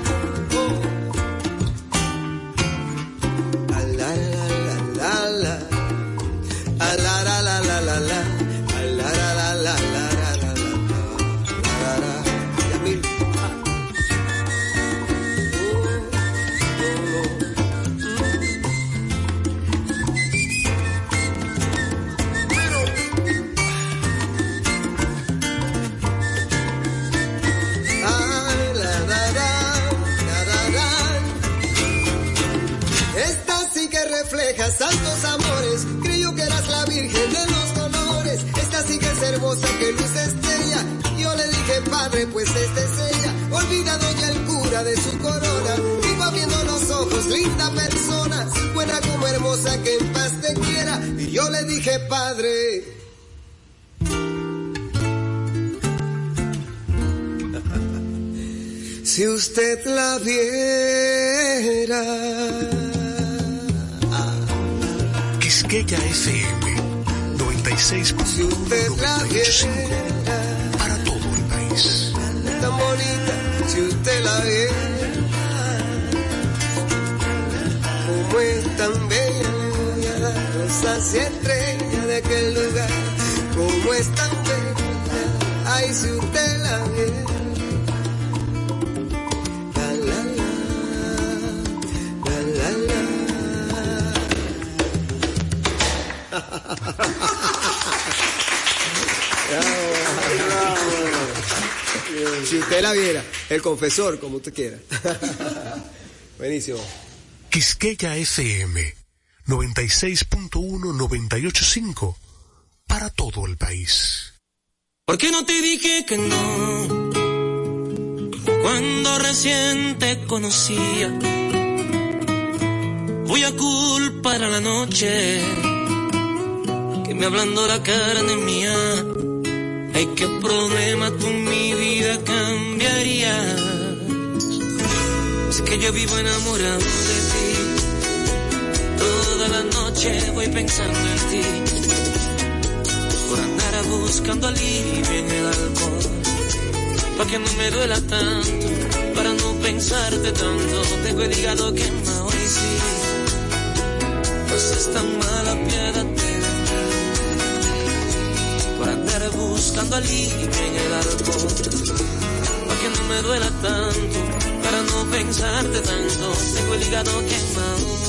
Santos amores. Creyó que eras la virgen de los dolores. Esta sí que es hermosa que luz estrella. Yo le dije, padre, pues esta es ella. Olvidado ya el cura de su corona. Vivo abriendo los ojos, linda persona. Buena como hermosa que en paz te quiera. Y yo le dije, padre. [LAUGHS] Si usted la viera. Quisqueya FM 96 Si usted la viera. para todo el país. Tan bonita, si usted la viera. Como es tan bella, le voy a dar rosas y estrellas de aquel lugar. Como es tan bella, ay, si usted la viera. Si usted la viera, el confesor, como usted quiera. Buenísimo. Quisqueya FM 96.1-985 para todo el país. ¿Por qué no te dije que no? Cuando recién te conocía. Voy a culpar a la noche que me hablando la carne mía. Ay, qué problema tú mi vida cambiarías. Es que yo vivo enamorado de ti. Toda la noche voy pensando en ti por andar buscando alivio en el alcohol. Pa' que no me duela tanto, para no pensarte tanto. Tengo el hígado quema hoy sí. No seas tan mala, mí. Por andar buscando alivio en el alcohol. Para que no me duela tanto, para no pensarte tanto, tengo el hígado quemado.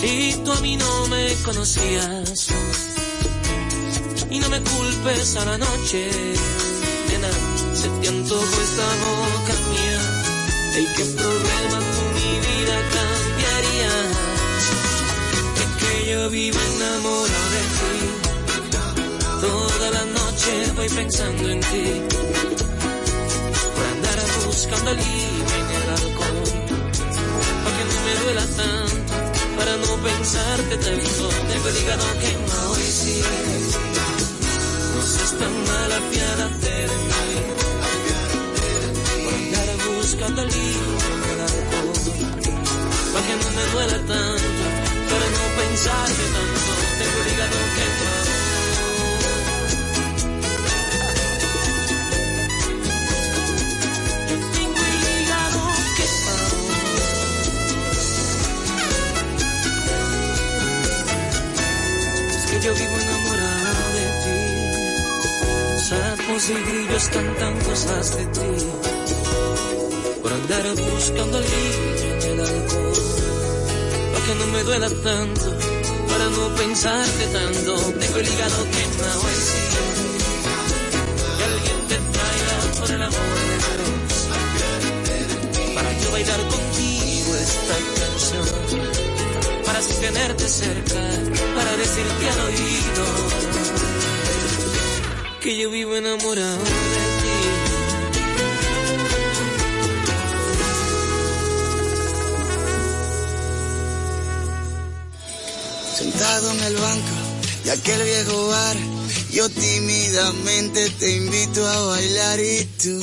Si tú a mí no me conocías me culpes a la noche, nena, se te esta boca mía, el que problema tú mi vida cambiarías, es que yo vivo enamorado de ti, toda la noche voy pensando en ti, por andar buscando alivio en el alcohol, para que no me duela tanto, para no pensarte tanto, tengo el hígado quemado y sí. Tan mala, apiádate de mí. Por andar buscando el alcohol. Para que no me duela tanto, para no pensarte tanto, el hígado y cantan cosas de ti. Por andar buscando alivio en el alcohol. Para que no me duela tanto, para no pensarte tanto. Tengo el hígado quemado en sí. Que alguien te traiga por el amor de Dios. Para yo bailar contigo esta canción. Para así tenerte cerca, para decirte al oído que yo vivo enamorado de ti. Sentado en el banco de aquel viejo bar, yo tímidamente te invito a bailar y tú,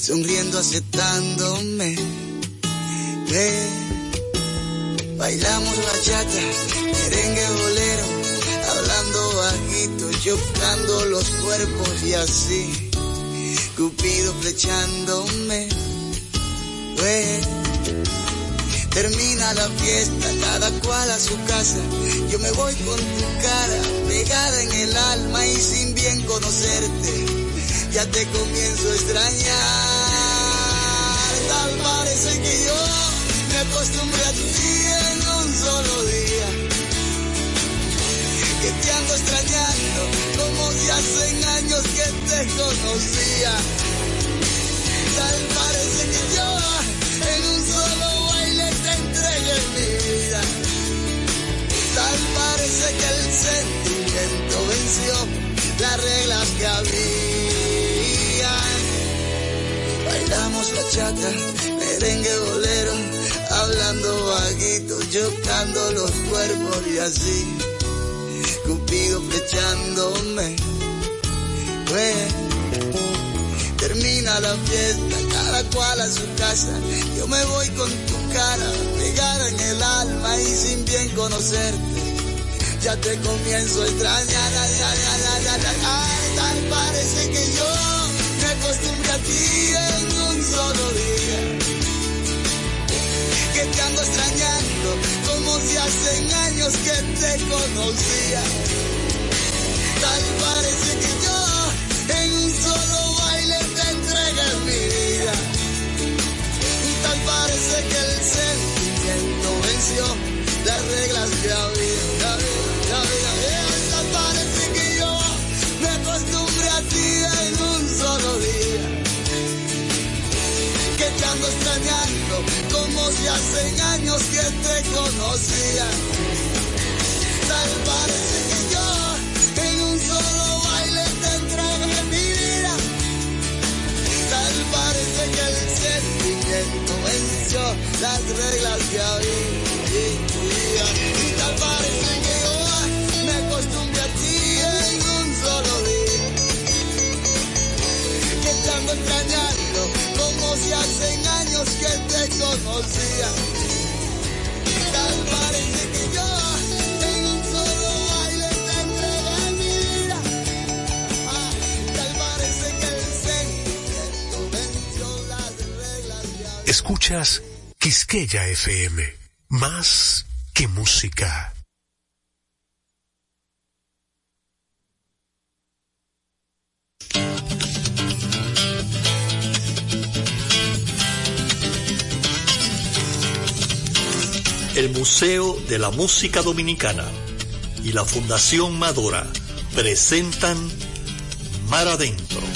sonriendo aceptándome. Ven, bailamos bachata, merengue bolero, chocando los cuerpos y así, Cupido flechándome. Ven, Termina la fiesta, cada cual a su casa. Yo me voy con tu cara pegada en el alma y sin bien conocerte, ya te comienzo a extrañar. Tal parece que yo me acostumbré a ti en un solo día. Que te ando extrañando como si hacen años que te conocía. Tal parece que yo en un solo baile te entregué mi vida. Tal parece que el sentimiento venció las reglas que había. Bailamos bachata, merengue bolero, hablando bajito, chocando los cuerpos y así. Cupido flechándome. Bueno, Termina la fiesta, cada cual a su casa. Yo me voy con tu cara pegada en el alma y sin bien conocerte. Ya te comienzo a extrañar, ay, ay, parece que yo me acostumbré a ti en un solo día. Que te ando extrañando como si hacen años que te conocía. Hacen años que te conocía. Tal parece que yo las reglas que había. Y tal parece que yo me acostumbré a ti en un solo día. Que te ando extrañando como si hacen años que te conocía. Escuchas Quisqueya FM, más que música. El Museo de la Música Dominicana y la Fundación Madora presentan Mar Adentro.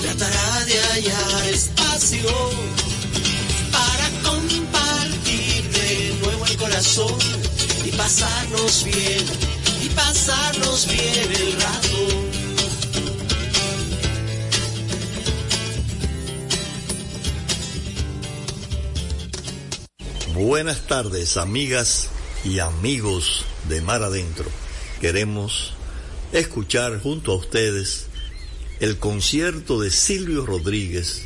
tratará de hallar espacio para compartir de nuevo el corazón y pasarnos bien, y pasarnos bien el rato. Buenas tardes, amigas y amigos de Mar Adentro. Queremos escuchar junto a ustedes el concierto de Silvio Rodríguez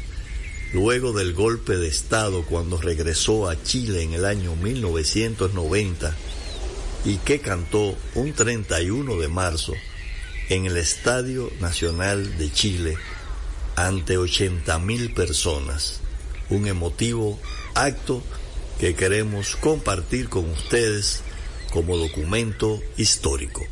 luego del golpe de Estado cuando regresó a Chile en el año 1990 y que cantó un 31 de marzo en el Estadio Nacional de Chile ante 80 mil personas. Un emotivo acto que queremos compartir con ustedes como documento histórico.